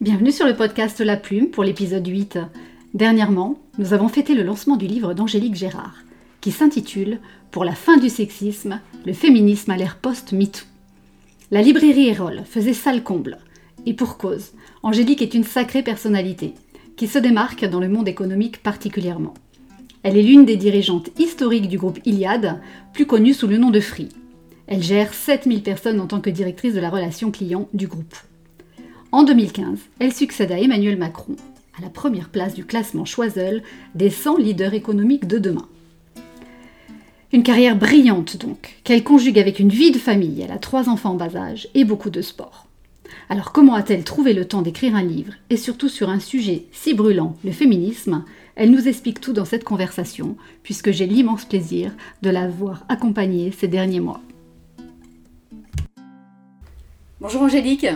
Bienvenue sur le podcast La Plume pour l'épisode 8. Dernièrement, nous avons fêté le lancement du livre d'Angélique Gérard, qui s'intitule Pour la fin du sexisme, le féminisme à l'ère post-MeToo. La librairie Erol faisait salle comble. Et pour cause, Angélique est une sacrée personnalité, qui se démarque dans le monde économique particulièrement. Elle est l'une des dirigeantes historiques du groupe Iliad, plus connu sous le nom de Free. Elle gère 7000 personnes en tant que directrice de la relation client du groupe. En 2015, elle succède à Emmanuel Macron à la première place du classement Choiseul des 100 leaders économiques de demain. Une carrière brillante donc, qu'elle conjugue avec une vie de famille, elle a trois enfants en bas âge et beaucoup de sport. Alors comment a-t-elle trouvé le temps d'écrire un livre, et surtout sur un sujet si brûlant, le féminisme? Elle nous explique tout dans cette conversation, puisque j'ai l'immense plaisir de la voir accompagnée ces derniers mois. Bonjour Angélique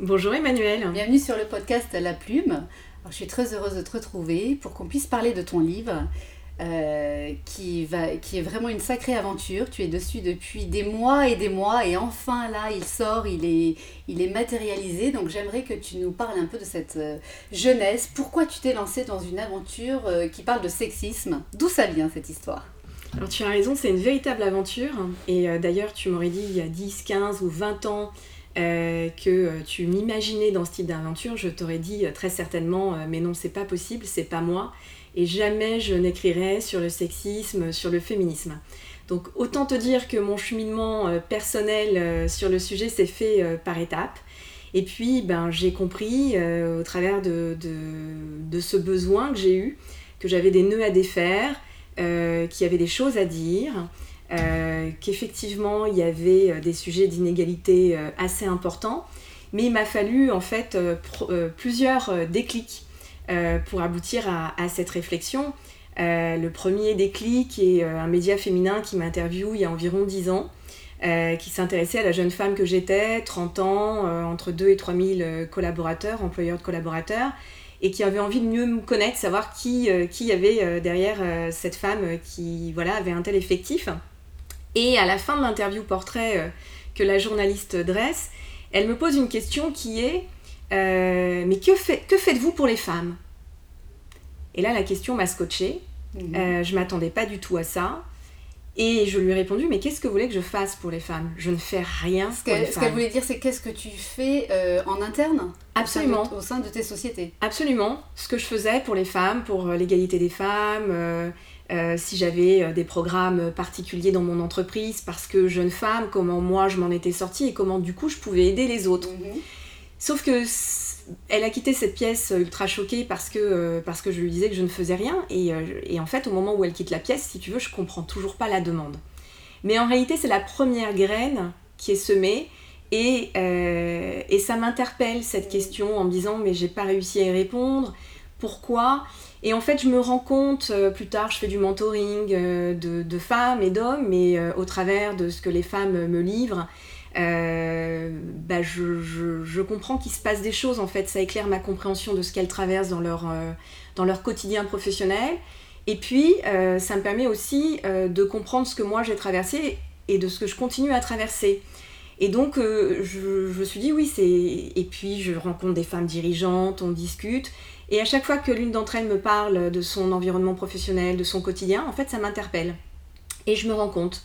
Bonjour Emmanuel. Bienvenue sur le podcast La Plume. je suis très heureuse de te retrouver pour qu'on puisse parler de ton livre. Euh, qui, va, qui est vraiment une sacrée aventure. Tu es dessus depuis des mois et des mois et enfin là il sort, il est, il est matérialisé. Donc j'aimerais que tu nous parles un peu de cette euh, jeunesse. Pourquoi tu t'es lancée dans une aventure euh, qui parle de sexisme? D'où ça vient cette histoire? Alors tu as raison, c'est une véritable aventure. Et d'ailleurs tu m'aurais dit il y a 10, 15 ou 20 ans euh, que euh, tu m'imaginais dans ce type d'aventure, je t'aurais dit euh, très certainement mais non, c'est pas possible, c'est pas moi et jamais je n'écrirai sur le sexisme, sur le féminisme. Donc autant te dire que mon cheminement personnel sur le sujet s'est fait par étapes. Et puis ben, j'ai compris au travers de, de, ce besoin que j'ai eu, que j'avais des nœuds à défaire, qu'il y avait des choses à dire, euh, qu'effectivement il y avait euh, des sujets d'inégalité euh, assez importants, mais il m'a fallu en fait plusieurs déclics pour aboutir à, cette réflexion. le premier déclic est un média féminin qui m'interviewe il y a environ 10 ans, qui s'intéressait à la jeune femme que j'étais, 30 ans, entre 2 et 3 000 collaborateurs, employeurs de collaborateurs, et qui avait envie de mieux me connaître, savoir qui, qui y avait derrière cette femme qui voilà, avait un tel effectif. Et à la fin de l'interview portrait euh, que la journaliste dresse, elle me pose une question qui est euh, Mais que, que faites-vous pour les femmes? Et là, la question m'a scotché. Mhm. Euh, je m'attendais pas du tout à ça. Et je lui ai répondu, mais qu'est-ce que vous voulez que je fasse pour les femmes? Je ne fais rien ce pour les femmes. Ce qu'elle voulait dire, c'est qu'est-ce que tu fais en interne? Absolument. Au sein, de, tes sociétés Absolument. Ce que je faisais pour les femmes, pour l'égalité des femmes, euh, si j'avais euh, des programmes particuliers dans mon entreprise, parce que jeune femme, comment moi je m'en étais sortie et comment du coup je pouvais aider les autres. Mhm. Sauf que elle a quitté cette pièce ultra choquée parce que, euh, parce que je lui disais que je ne faisais rien. Et, et, en fait, au moment où elle quitte la pièce, si tu veux, je comprends toujours pas la demande. Mais en réalité, c'est la première graine qui est semée. Et, et ça m'interpelle cette question en me disant mais j'ai pas réussi à y répondre. Pourquoi? Et en fait, je me rends compte, euh, plus tard, je fais du mentoring euh, de, femmes et d'hommes, mais euh, au travers de ce que les femmes me livrent, bah, je, comprends qu'il se passe des choses, en fait, ça éclaire ma compréhension de ce qu'elles traversent dans leur, dans leur quotidien professionnel. Et puis, ça me permet aussi de comprendre ce que moi j'ai traversé et de ce que je continue à traverser. Et donc, je, je me suis dit, oui, c'est... Et puis, je rencontre des femmes dirigeantes, on discute. Et à chaque fois que l'une d'entre elles me parle de son environnement professionnel, de son quotidien, en fait, ça m'interpelle. Et je me rends compte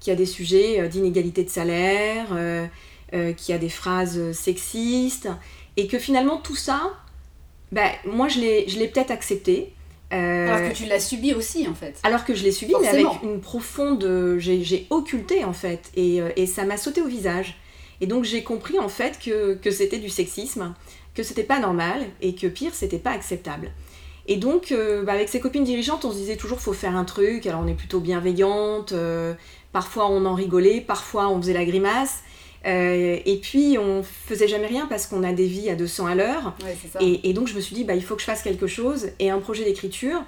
qu'il y a des sujets euh, d'inégalité de salaire, euh, euh, qu'il y a des phrases sexistes, et que finalement tout ça, ben, moi je l'ai peut-être accepté. alors que tu l'as subi aussi en fait. Alors que je l'ai subi, mais avec une profonde... J'ai occulté en fait, et, et ça m'a sauté au visage. Et donc j'ai compris en fait que, que c'était du sexisme, que c'était pas normal et que pire, c'était pas acceptable. Et donc, euh, bah, avec ses copines dirigeantes, on se disait toujours faut faire un truc. Alors, on est plutôt bienveillante. Euh, parfois, on en rigolait. Parfois, on faisait la grimace. Euh, et puis, on faisait jamais rien parce qu'on a des vies à 200 à l'heure. et, donc, je me suis dit bah, il faut que je fasse quelque chose. Et un projet d'écriture,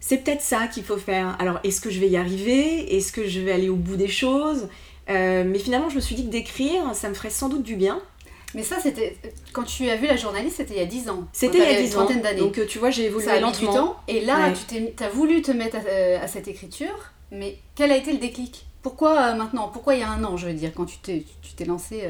c'est peut-être ça qu'il faut faire. Alors, est-ce que je vais y arriver? Est-ce que je vais aller au bout des choses? Mais finalement, je me suis dit que d'écrire, ça me ferait sans doute du bien. Mais ça, c'était. Quand tu as vu la journaliste, c'était il y a 10 ans. C'était il y a 10 ans. d'années. Donc euh, tu vois, j'ai évolué ça a lentement. Du temps, et là, tu as voulu te mettre euh, à, cette écriture, mais quel a été le déclic? Pourquoi euh, maintenant? Pourquoi il y a un an, je veux dire, quand tu t'es, tu t'es lancé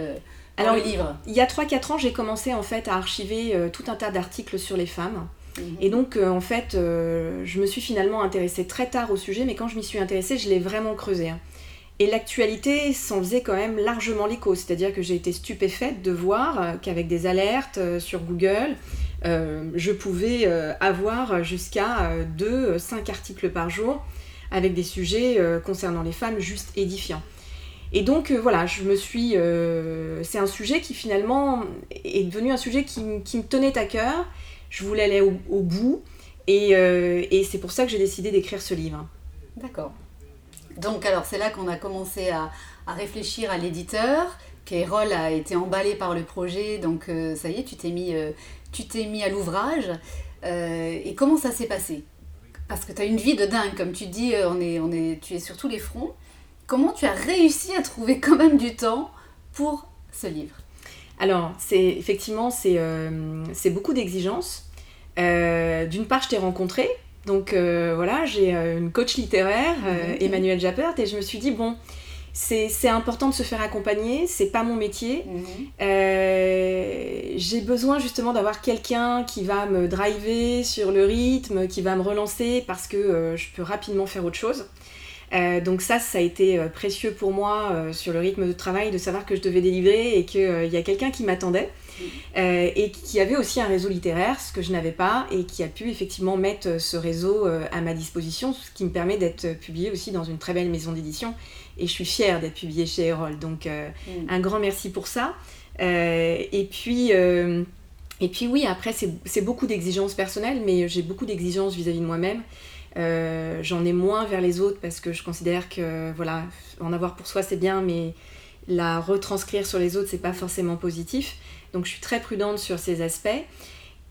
Alors, le livre? Il y a 3-4 ans, j'ai commencé en fait à archiver tout un tas d'articles sur les femmes. Mhm. Et donc, en fait, je me suis finalement intéressée très tard au sujet, mais quand je m'y suis intéressée, je l'ai vraiment creusé. Hein. Et l'actualité s'en faisait quand même largement l'écho, c'est-à-dire que j'ai été stupéfaite de voir euh, qu'avec des alertes euh, sur Google, euh, je pouvais avoir jusqu'à 2-5 articles par jour avec des sujets concernant les femmes juste édifiants. Et donc voilà, je me suis. c'est un sujet qui finalement est devenu un sujet qui, me tenait à cœur. Je voulais aller au, bout. Et, et c'est pour ça que j'ai décidé d'écrire ce livre. D'accord. Donc alors c'est là qu'on a commencé à, réfléchir à l'éditeur. Keirol a été emballé par le projet, donc euh, ça y est, tu t'es mis, euh, mis à l'ouvrage. Euh, et comment ça s'est passé? Parce que tu as une vie de dingue, comme tu dis, on est, on est, tu es sur tous les fronts. Comment tu as réussi à trouver quand même du temps pour ce livre? Alors, c'est effectivement, c'est beaucoup d'exigences. D'une part, je t'ai rencontré, donc euh, voilà, j'ai euh, une coach littéraire, euh, mhm. Emmanuel Jappert, et je me suis dit, bon, c'est important de se faire accompagner, c'est pas mon métier. Mhm. j'ai besoin justement d'avoir quelqu'un qui va me driver sur le rythme, qui va me relancer parce que je peux rapidement faire autre chose. Donc ça, ça a été précieux pour moi sur le rythme de travail, de savoir que je devais délivrer et qu'il y a quelqu'un qui m'attendait. Euh, et qui avait aussi un réseau littéraire, ce que je n'avais pas, et qui a pu effectivement mettre ce réseau euh, à ma disposition, ce qui me permet d'être publié aussi dans une très belle maison d'édition. Et je suis fière d'être publiée chez Erol, donc euh, mm. un grand merci pour ça. et puis... et puis oui, après, c'est beaucoup d'exigences personnelles, mais j'ai beaucoup d'exigences vis-à-vis de moi-même. J'en ai moins vers les autres parce que je considère que, voilà, en avoir pour soi, c'est bien, mais la retranscrire sur les autres, c'est pas forcément positif. Donc je suis très prudente sur ces aspects.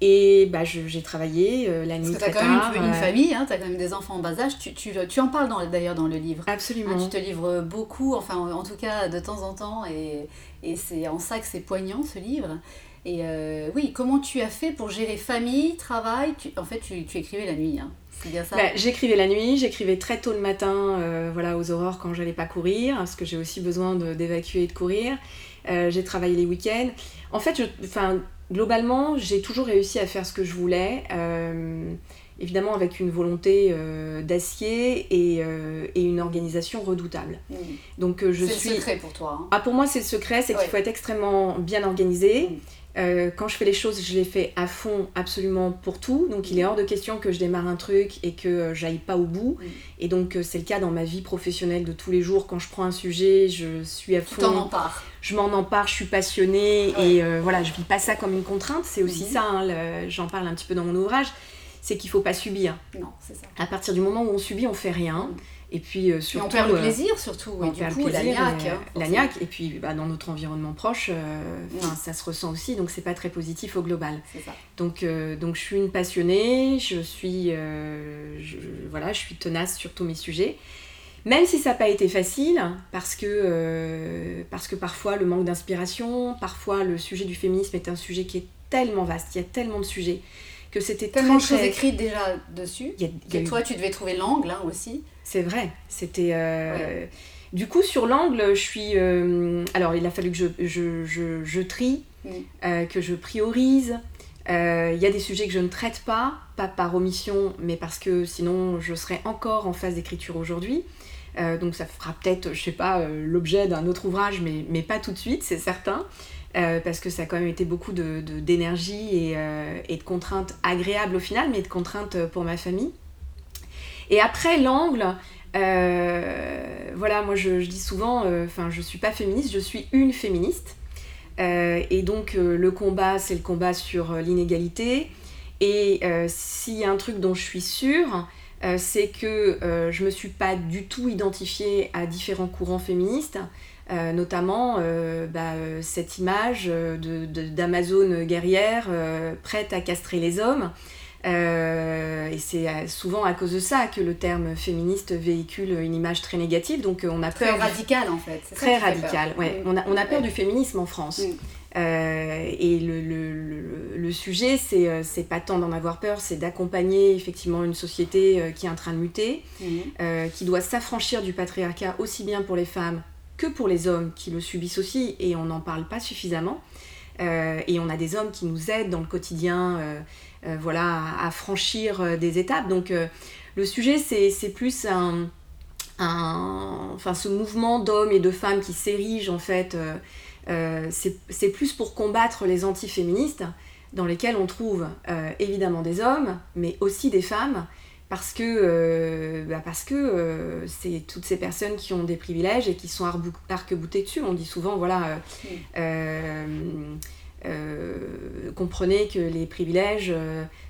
Et bah, j'ai travaillé euh, la nuit Parce que tu as quand même une, famille, hein, tu as quand même des enfants en bas âge. Tu, tu, tu en parles d'ailleurs dans le livre. Absolument. Hein, tu te livres beaucoup, enfin en tout cas de temps en temps. Et, et c'est en ça que c'est poignant ce livre. Et euh, oui, comment tu as fait pour gérer famille, travail? En fait, tu, tu, écrivais la nuit. Hein. C'est bien ça bah, J'écrivais la nuit, j'écrivais très tôt le matin, euh, voilà, aux aurores quand j'allais pas courir, parce que j'ai aussi besoin d'évacuer et de courir. Euh, j'ai travaillé les week-ends. En fait, je, globalement, j'ai toujours réussi à faire ce que je voulais. Euh, évidemment avec une volonté euh, d'acier et, une organisation redoutable. Mmh. Donc je suis. C'est le secret pour toi. Hein. Ah pour moi c'est le secret, c'est qu'il faut être extrêmement bien organisé. Mmh. Euh, quand je fais les choses, je les fais à fond, absolument pour tout. Donc il est hors de question que je démarre un truc et que euh, j'aille pas au bout. Et donc euh, c'est le cas dans ma vie professionnelle de tous les jours. Quand je prends un sujet, je suis à fond. T'en empare. Je m'en empare, je suis passionnée et voilà, je vis pas ça comme une contrainte. C'est aussi ça, hein, j'en parle un petit peu dans mon ouvrage. C'est qu'il faut pas subir. Non, c'est ça. À partir du moment où on subit, on fait rien. Mhm. Et puis euh, surtout. on perd le euh, plaisir surtout. On perd le plaisir, la niaque. Et puis bah, dans notre environnement proche, euh, ça se ressent aussi. Donc c'est pas très positif au global. Ça. Donc, donc je suis une passionnée. Je suis, voilà, je suis tenace sur tous mes sujets. Même si ça n'a pas été facile, parce que, parce que parfois le manque d'inspiration, parfois le sujet du féminisme est un sujet qui est tellement vaste, il y a tellement de sujets que c'était tellement de choses écrites déjà dessus. que toi, tu devais trouver l'angle hein, aussi. C'est vrai. C'était. Euh, du coup, sur l'angle, je suis. Euh, alors, il a fallu que je, je, je, je trie, mm. euh, que je priorise. Il y a des sujets que je ne traite pas, pas par omission, mais parce que sinon je serais encore en phase d'écriture aujourd'hui. donc ça fera peut-être, je sais pas, l'objet d'un autre ouvrage, mais, mais pas tout de suite, c'est certain. Parce que ça a quand même été beaucoup d'énergie de, et, et, de contraintes agréables au final, mais de contraintes pour ma famille. Et après, l'angle, euh, voilà, moi je, dis souvent, euh, enfin, je suis pas féministe, je suis une féministe. Euh, et donc, le combat, c'est le combat sur l'inégalité. Et s'il y a un truc dont je suis sûre, c'est que je me suis pas du tout identifiée à différents courants féministes. Notamment bah, cette image d'Amazon guerrière prête à castrer les hommes. Euh, et c'est euh, souvent à cause de ça que le terme féministe véhicule une image très négative. Donc euh, on a très peur. radical en fait. Très radical, ouais. On, a, on a peur du féminisme en France. et le, le, le, sujet, c'est pas tant d'en avoir peur, c'est d'accompagner effectivement une société qui est en train de muter, qui doit s'affranchir du patriarcat aussi bien pour les femmes que pour les hommes qui le subissent aussi, et on n'en parle pas suffisamment. et on a des hommes qui nous aident dans le quotidien, voilà, à, franchir des étapes. Donc le sujet, c'est plus un, enfin, ce mouvement d'hommes et de femmes qui s'érige en fait. c'est plus pour combattre les antiféministes dans lesquels on trouve euh, évidemment des hommes, mais aussi des femmes, parce que euh, bah, parce que euh, c'est toutes ces personnes qui ont des privilèges et qui sont arc-boutées dessus. On dit souvent, voilà, comprenez que les privilèges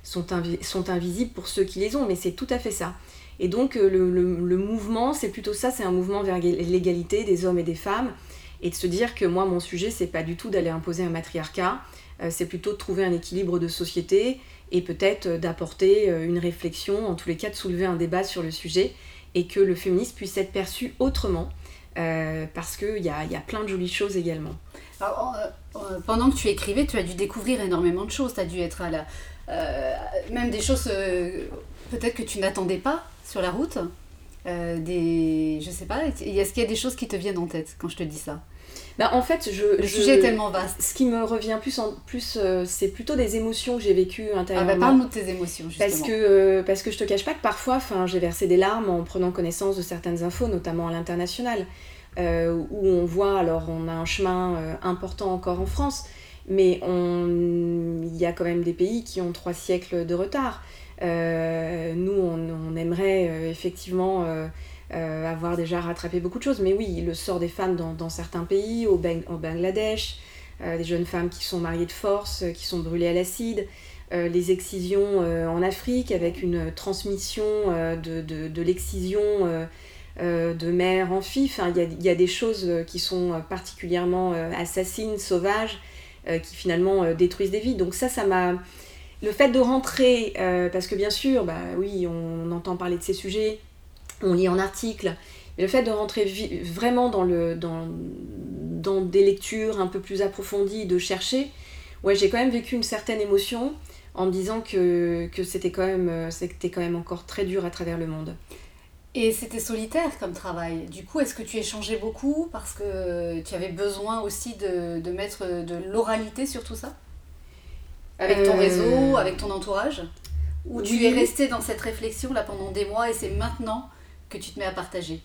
sont, sont invisibles pour ceux qui les ont, mais c'est tout à fait ça. Et donc le, le mouvement, c'est plutôt ça, c'est un mouvement vers l'égalité des hommes et des femmes, et de se dire que moi, mon sujet, c'est pas du tout d'aller imposer un matriarcat, euh, c'est plutôt de trouver un équilibre de société et peut-être euh, d'apporter euh, une réflexion, en tous les cas de soulever un débat sur le sujet et que le féminisme puisse être perçu autrement. parce qu'il y a, y a, plein de jolies choses également. pendant que tu écrivais, tu as dû découvrir énormément de choses. Tu as dû être à la. même des choses peut-être que tu n'attendais pas sur la route. Des, je sais pas, est-ce qu'il y a des choses qui te viennent en tête quand je te dis ça? Bah, en fait, je, le sujet est tellement vaste. Ce qui me revient plus, en, plus euh, c'est plutôt des émotions que j'ai vécues intérieurement. Ah bah parle-nous de tes émotions, justement. Parce que, euh, parce que je te cache pas que parfois, j'ai versé des larmes en prenant connaissance de certaines infos, notamment à l'international, euh, où on voit, alors on a un chemin important encore en France, mais il y a quand même des pays qui ont trois siècles de retard. Nous, on aimerait effectivement euh, avoir déjà rattrapé beaucoup de choses. Mais oui, le sort des femmes dans, certains pays, au, Bangladesh, euh, des jeunes femmes qui sont mariées de force, euh, qui sont brûlées à l'acide, les excisions en Afrique avec une transmission de, l'excision de mère en fille. il y, a, des choses qui sont particulièrement assassines, sauvages, qui finalement détruisent des vies. Donc ça, ça m'a... Le fait de rentrer, parce que bien sûr, bah oui, on entend parler de ces sujets, on lit en article. Mais le fait de rentrer vraiment dans, le, dans, dans des lectures un peu plus approfondies, de chercher, ouais, j'ai quand même vécu une certaine émotion en me disant que, c'était quand, même, euh, quand même encore très dur à travers le monde. Et c'était solitaire comme travail. Du coup, est-ce que tu échangeais beaucoup parce que tu avais besoin aussi de, mettre de l'oralité sur tout ça? Avec ton euh, réseau, avec ton entourage Ou tu es resté dans cette réflexion là pendant des mois et c'est maintenant que tu te mets à partager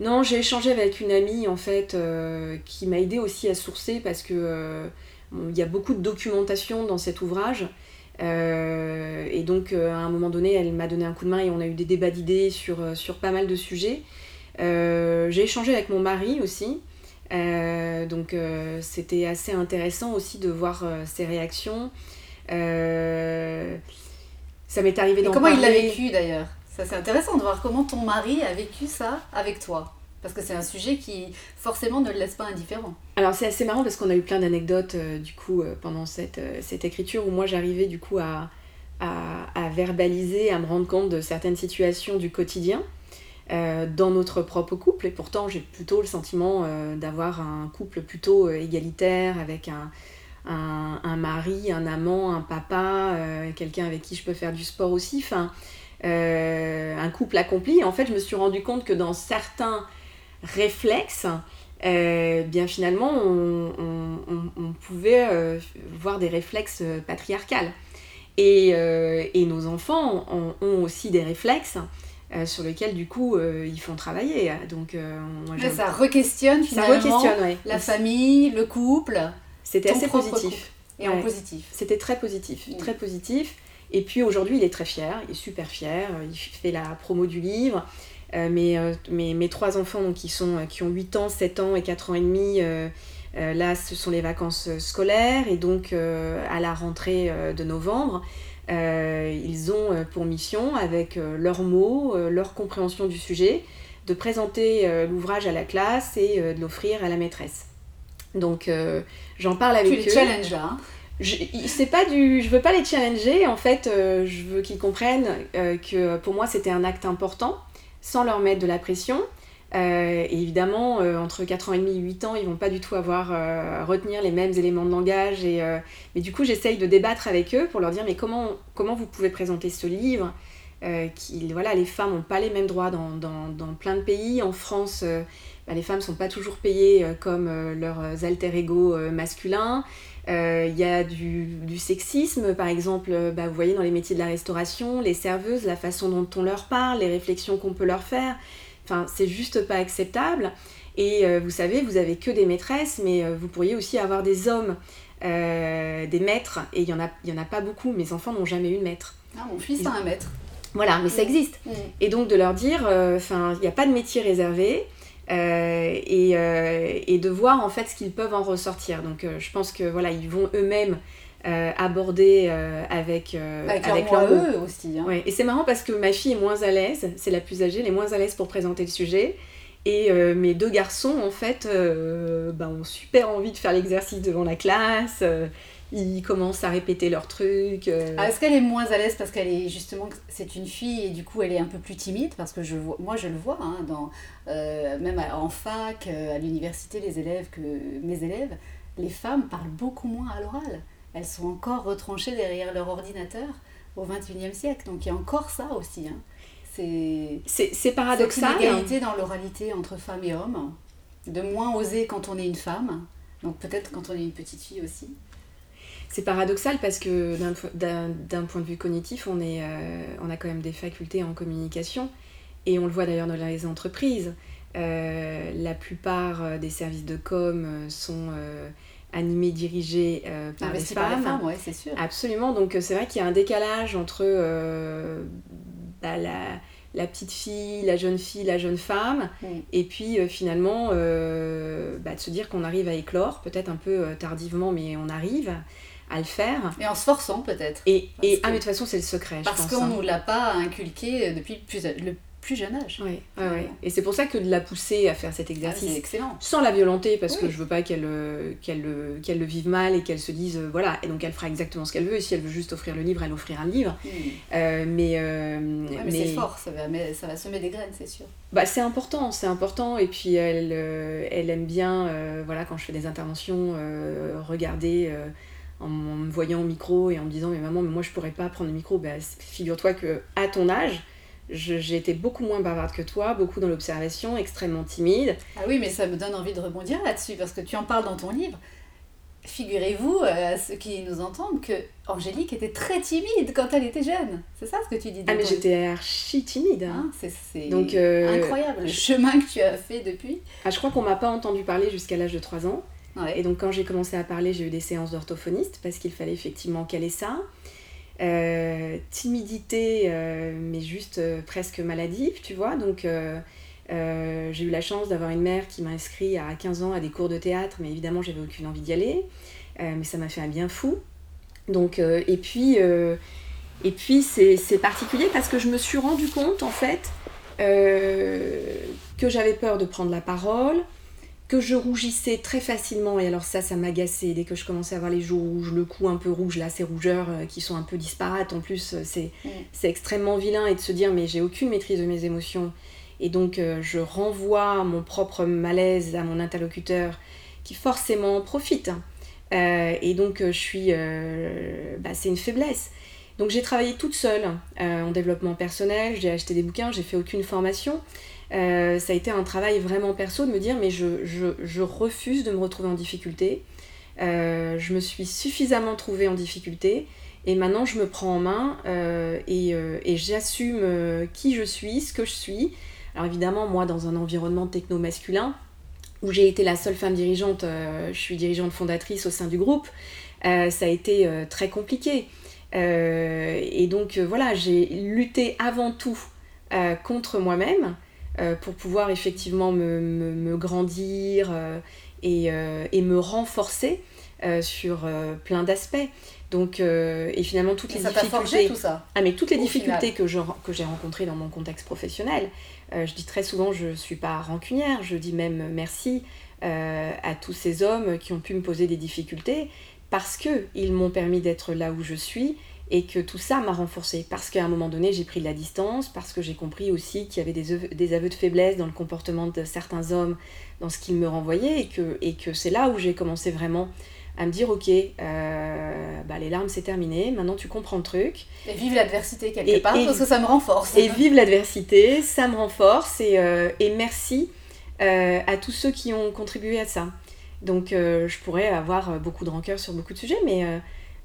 Non, j'ai échangé avec une amie en fait euh, qui m'a aidé aussi à sourcer parce que euh, il y a beaucoup de documentation dans cet ouvrage. Euh, et donc à un moment donné, elle m'a donné un coup de main et on a eu des débats d'idées sur, sur pas mal de sujets. j'ai échangé avec mon mari aussi. donc c'était assez intéressant aussi de voir ses réactions. Ça m'est arrivé d'en Comment il l'a vécu d'ailleurs? Ça, c'est intéressant de voir comment ton mari a vécu ça avec toi. Parce que c'est un sujet qui, forcément, ne le laisse pas indifférent. Alors, c'est assez marrant parce qu'on a eu plein d'anecdotes, euh, du coup, euh, pendant cette, euh, cette, écriture où moi, j'arrivais, du coup, à, à, à, verbaliser, à me rendre compte de certaines situations du quotidien dans notre propre couple. Et pourtant, j'ai plutôt le sentiment d'avoir un couple plutôt égalitaire avec un, un, un, mari, un amant, un papa, quelqu'un avec qui je peux faire du sport aussi. Enfin, euh, un couple accompli. En fait, je me suis rendu compte que dans certains réflexes, euh, bien finalement, on, pouvait euh, voir des réflexes patriarcales. Et, et nos enfants ont, aussi des réflexes sur lesquels, du coup, ils font travailler. Donc, ça re-questionne finalement la famille, le couple. C'était assez positif. Et en positif. C'était très positif, très positif. Et puis aujourd'hui, il est très fier, il est super fier, euh, il fait la promo du livre. Euh, euh, mes, mes, trois enfants qui, sont, qui ont 8 ans, 7 ans et 4 ans et demi, là, ce sont les vacances scolaires. Et donc, à la rentrée de novembre, ils ont pour mission, avec leurs mots, leur compréhension du sujet, de présenter l'ouvrage à la classe et de l'offrir à la maîtresse. Donc, j'en parle avec tu les challenges là hein je, pas du, je veux pas les challenger, en fait, euh, je veux qu'ils comprennent euh, que pour moi c'était un acte important, sans leur mettre de la pression. Euh, et évidemment, entre 4 ans et demi et 8 ans, ils vont pas du tout avoir à retenir les mêmes éléments de langage. Et, mais du coup, j'essaye de débattre avec eux pour leur dire mais comment, comment vous pouvez présenter ce livre qui, voilà, Les femmes n'ont pas les mêmes droits dans, dans, dans, plein de pays. En France, bah, les femmes ne sont pas toujours payées comme leurs alter ego masculins. Il y a du, du, sexisme, par exemple, bah, vous voyez dans les métiers de la restauration, les serveuses, la façon dont on leur parle, les réflexions qu'on peut leur faire. Enfin, c'est juste pas acceptable. Et vous savez, vous avez que des maîtresses, mais vous pourriez aussi avoir des hommes, des maîtres, et il n'y en, a, y en a pas beaucoup. Mes enfants n'ont jamais eu de maître. Ah, mon fils a un maître. Voilà, mais ça mm. existe. Mm. Et donc de leur dire, euh, enfin, il n'y a pas de métier réservé. Euh, et, euh, et, de voir en fait ce qu'ils peuvent en ressortir. Donc je pense que voilà, ils vont eux-mêmes aborder avec, avec, leur eux aussi. Hein. Et c'est marrant parce que ma fille est moins à l'aise, c'est la plus âgée, elle est moins à l'aise pour présenter le sujet. Et mes deux garçons, en fait, ben, ont super envie de faire l'exercice devant la classe ils commencent à répéter leurs trucs. Euh. Ah, est-ce qu'elle est moins à l'aise parce qu'elle est justement, c'est une fille et du coup elle est un peu plus timide? Parce que je vois, moi je le vois, hein, dans, euh, même en fac, euh, à l'université, les élèves, que mes élèves, les femmes parlent beaucoup moins à l'oral. Elles sont encore retranchées derrière leur ordinateur au XXIe siècle. Donc il y a encore ça aussi. Hein. C'est paradoxal. C'est une égalité dans l'oralité entre femmes et hommes. De moins oser quand on est une femme. Donc peut-être quand on est une petite fille aussi c'est paradoxal parce que d'un point de vue cognitif, on, est, euh, on a quand même des facultés en communication et on le voit d'ailleurs dans les entreprises. Euh, la plupart euh, des services de com sont animés, dirigés par, des femmes. Par ouais, c'est sûr. Absolument, donc c'est vrai qu'il y a un décalage entre bah, la, la, petite fille, la jeune fille, la jeune femme, et puis finalement bah, de se dire qu'on arrive à éclore, peut-être un peu tardivement, mais on arrive à le faire. Et en se forçant peut-être. Et, et ah, mais de toute façon, c'est le secret. Parce qu'on ne hein. nous l'a pas inculqué depuis le plus, le plus jeune âge. Oui, ouais, et c'est pour ça que de la pousser à faire cet ah, exercice, excellent. sans la violenter, parce que je veux pas qu'elle qu'elle qu'elle le vive mal et qu'elle se dise, euh, voilà, et donc elle fera exactement ce qu'elle veut, et si elle veut juste offrir le livre, elle offrira le livre. Hmm. Euh, mais euh, mais, c'est fort, ça va, ça va semer des graines, c'est sûr. Bah, c'est important, c'est important, et puis elle, elle aime bien, voilà, quand je fais des interventions, regarder en, me voyant au micro et en me disant mais maman mais moi je pourrais pas prendre le micro ben, figure-toi que à ton âge j'ai été beaucoup moins bavarde que toi, beaucoup dans l'observation, extrêmement timide. Ah oui, mais ça me donne envie de rebondir là-dessus, parce que tu en parles dans ton livre. Figurez-vous, euh, à ceux qui nous entendent, que Angélique était très timide quand elle était jeune. C'est ça ce que tu dis Ah, mais j'étais archi timide. Hein. Ah, c'est Donc, euh, incroyable le chemin que tu as fait depuis. Ah, je crois qu'on m'a pas entendu parler jusqu'à l'âge de 3 ans. Et donc quand j'ai commencé à parler, j'ai eu des séances d'orthophoniste parce qu'il fallait effectivement caler ça. Euh, timidité, euh, mais juste euh, presque maladive, tu vois. Donc j'ai eu la chance d'avoir une mère qui m'a inscrit à 15 ans à des cours de théâtre, mais évidemment j'avais aucune envie d'y aller. mais ça m'a fait un bien fou. Donc, et puis, et puis c'est particulier parce que je me suis rendu compte en fait que j'avais peur de prendre la parole, que je rougissais très facilement, et alors ça, ça m'agaçait dès que je commençais à avoir les joues rouges, le cou un peu rouge, là, ces rougeurs euh, qui sont un peu disparates, en plus, euh, c'est mm. c'est extrêmement vilain, et de se dire, mais j'ai aucune maîtrise de mes émotions, et donc euh, je renvoie mon propre malaise à mon interlocuteur, qui forcément profite. et donc je suis... bah, c'est une faiblesse. Donc j'ai travaillé toute seule en développement personnel, j'ai acheté des bouquins, j'ai fait aucune formation. Euh, ça a été un travail vraiment perso de me dire mais je, refuse de me retrouver en difficulté. Euh, je me suis suffisamment trouvée en difficulté et maintenant je me prends en main euh, et j'assume qui je suis, ce que je suis. Alors évidemment moi dans un environnement techno-masculin où j'ai été la seule femme dirigeante, je suis dirigeante fondatrice au sein du groupe, ça a été très compliqué. et donc voilà, j'ai lutté avant tout contre moi-même euh, pour pouvoir effectivement me, me, grandir euh, et, euh, et, me renforcer sur plein d'aspects. Donc, et finalement, toutes les difficultés. tout ça. Ah, mais toutes les difficultés que, je, que j'ai rencontrées dans mon contexte professionnel, je dis très souvent, je ne suis pas rancunière, je dis même merci à tous ces hommes qui ont pu me poser des difficultés parce qu'ils m'ont permis d'être là où je suis et que tout ça m'a renforcée parce qu'à un moment donné j'ai pris de la distance, parce que j'ai compris aussi qu'il y avait des, des, aveux de faiblesse dans le comportement de certains hommes, dans ce qu'ils me renvoyaient et que, et que c'est là où j'ai commencé vraiment à me dire ok, euh, bah, les larmes c'est terminé, maintenant tu comprends le truc. Et vive l'adversité quelque part parce que ça me renforce. Et vive l'adversité, ça me renforce et, euh, et merci à tous ceux qui ont contribué à ça. Donc je pourrais avoir beaucoup de rancœur sur beaucoup de sujets, mais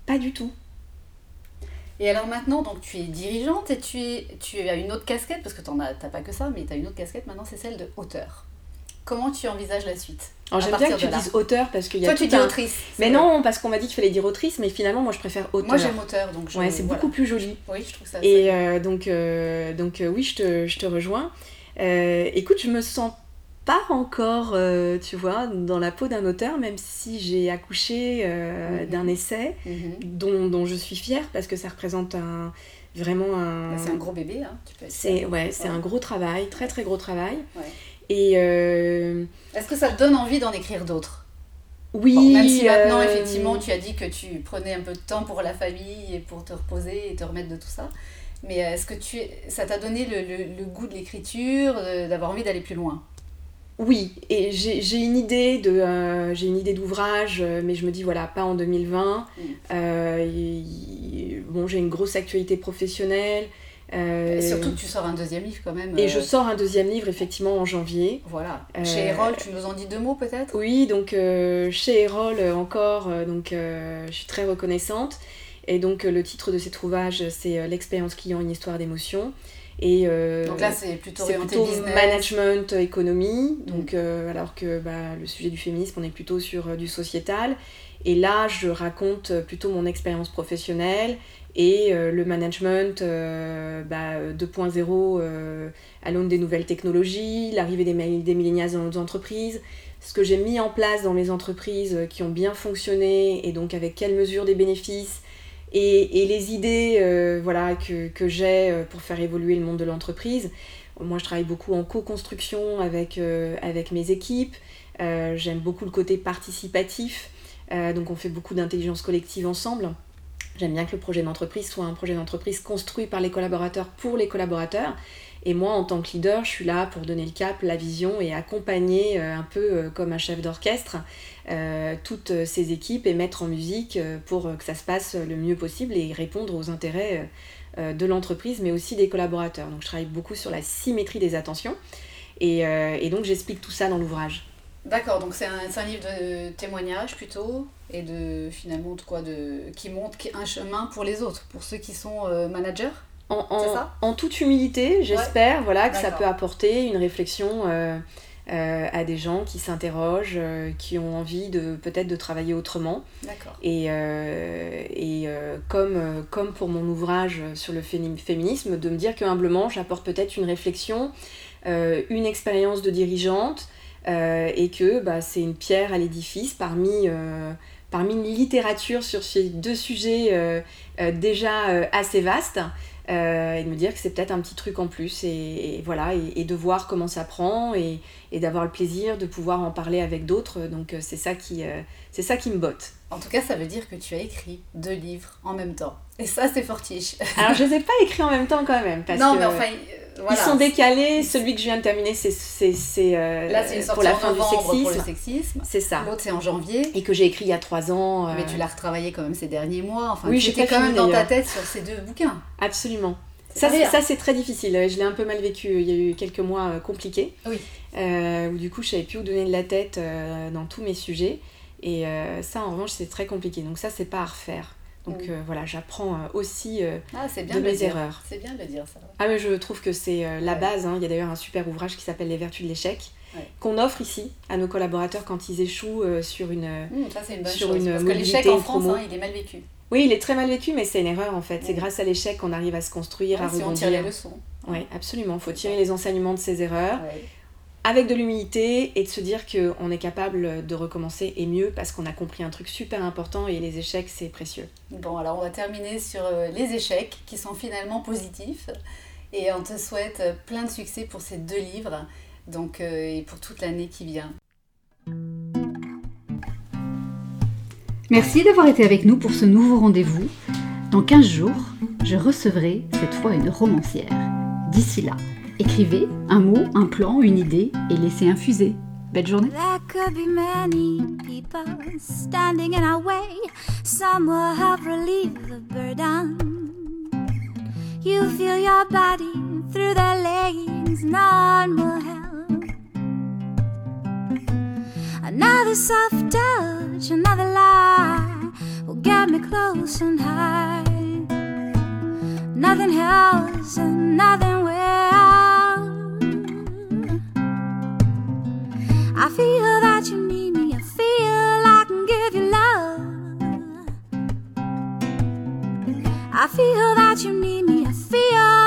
pas du tout. Et alors maintenant, donc tu es dirigeante et tu, es, tu as une autre casquette, parce que tu n'as pas que ça, mais tu as une autre casquette maintenant, c'est celle de auteur. Comment tu envisages la suite? Alors j'aime bien que tu dises auteur parce qu'il y a. Toi tu dis autrice. Mais non, parce qu'on m'a dit qu'il fallait dire autrice, mais finalement moi je préfère auteur. Moi j'aime auteur, donc je... Ouais, c'est beaucoup plus joli. Oui, je trouve ça. Et euh, donc, euh, donc euh, oui, je te, je te rejoins. écoute, je me sens pas encore, tu vois, dans la peau d'un auteur, même si j'ai accouché mhm. d'un essai mhm. dont, dont, je suis fière parce que ça représente un, vraiment un. Bah, c'est un gros bébé, hein, tu peux C'est ouais, c'est un gros travail, très très gros travail. Ouais. Et euh, est-ce que ça te donne envie d'en écrire d'autres? Oui. même si maintenant, euh, effectivement, tu as dit que tu prenais un peu de temps pour la famille et pour te reposer et te remettre de tout ça. Mais est-ce que tu, ça t'a donné le, le, goût de l'écriture, d'avoir envie d'aller plus loin? Oui, et j'ai une idée de j'ai une idée d'ouvrage, mais je me dis voilà pas en 2020. Mm. bon, j'ai une grosse actualité professionnelle. Euh, et surtout que tu sors un deuxième livre quand même. Et je euh, sors un deuxième livre effectivement en janvier. Voilà. Euh, chez Erol, tu nous en dis deux mots peut-être? Oui, donc chez Erol encore, donc je suis très reconnaissante. Et donc le titre de cet ouvrage, c'est L'expérience client, une histoire d'émotion. Et donc là, c'est plutôt, plutôt management, économie. Mm. Donc, alors que bah, le sujet du féminisme, on est plutôt sur du sociétal. Et là, je raconte plutôt mon expérience professionnelle et euh, le management 2.0 euh, bah, euh, à l'aune des nouvelles technologies, l'arrivée des, des millénials dans nos entreprises, ce que j'ai mis en place dans mes entreprises qui ont bien fonctionné et donc avec quelles mesures des bénéfices et, les idées voilà, que, que j'ai pour faire évoluer le monde de l'entreprise. Moi, je travaille beaucoup en co-construction avec, avec mes équipes. J'aime beaucoup le côté participatif. donc, on fait beaucoup d'intelligence collective ensemble. J'aime bien que le projet d'entreprise soit un projet d'entreprise construit par les collaborateurs pour les collaborateurs. Et moi, en tant que leader, je suis là pour donner le cap, la vision et accompagner euh, un peu euh, comme un chef d'orchestre euh, toutes ces équipes et mettre en musique pour que ça se passe le mieux possible et répondre aux intérêts de l'entreprise, mais aussi des collaborateurs. Donc je travaille beaucoup sur la symétrie des attentions. Et, et donc j'explique tout ça dans l'ouvrage. D'accord, donc c'est un, livre de témoignage plutôt et de finalement de quoi de qui montre un chemin pour les autres, pour ceux qui sont managers? En, en, ça en, toute humilité, j'espère voilà que ça peut apporter une réflexion euh, euh, à des gens qui s'interrogent, qui ont envie de peut-être de travailler autrement. Et, et comme, comme pour mon ouvrage sur le féminisme, de me dire que humblement j'apporte peut-être une réflexion, une expérience de dirigeante. et que bah, c'est une pierre à l'édifice parmi parmi une littérature sur ces deux sujets euh, euh, déjà euh, assez vastes. et de me dire que c'est peut-être un petit truc en plus et, voilà et, de voir comment ça prend et, et d'avoir le plaisir de pouvoir en parler avec d'autres donc c'est ça qui c'est ça qui me botte en tout cas ça veut dire que tu as écrit deux livres en même temps et ça c'est fortiche alors je les ai pas écrits en même temps quand même parce non que... mais enfin ils sont décalés. Celui que je viens de terminer, c'est euh, pour la fin du sexisme. sexisme. C'est ça. L'autre, c'est en janvier. Et que j'ai écrit il y a trois ans. Euh. Mais tu l'as retravaillé quand même ces derniers mois. Enfin, oui, j'étais quand même dans ta tête sur ces deux bouquins. Absolument. Ça, ça c'est très difficile. Je l'ai un peu mal vécu. Il y a eu quelques mois euh, compliqués. Oui. où du coup, je savais plus où donner de la tête dans tous mes sujets. Et ça, en revanche, c'est très compliqué. Donc ça, c'est pas à refaire. Donc euh, voilà, j'apprends euh, aussi euh, ah, de mes erreurs. C'est bien de dire ça. Ah mais je trouve que c'est la base. Hein. Il y a d'ailleurs un super ouvrage qui s'appelle Les vertus de l'échec. qu'on offre ici à nos collaborateurs quand ils échouent sur une mmh, ça, une bonne sur chose, une parce que l'échec en France hein, il est mal vécu oui il est très mal vécu mais c'est une erreur en fait c'est grâce à l'échec qu'on arrive à se construire à rebondir on tire les leçons oui absolument il faut tirer les enseignements de ces erreurs avec de l'humilité et de se dire qu'on est capable de recommencer et mieux parce qu'on a compris un truc super important et les échecs c'est précieux. Bon alors on va terminer sur euh, les échecs qui sont finalement positifs et on te souhaite plein de succès pour ces deux livres donc, euh, et pour toute l'année qui vient. Merci d'avoir été avec nous pour ce nouveau rendez-vous. Dans 15 jours, je recevrai cette fois une romancière. D'ici là, Écrivez un mot, un plan, une idée et laissez infuser. Belle journée. There could be many people standing in our way. Some will help relieve the burden. You feel your body through their leggings, none will help. Another soft touch, another lie will get me close and high. Nothing else and nothing will. I feel that you need me. I feel I can give you love. I feel that you need me. I feel.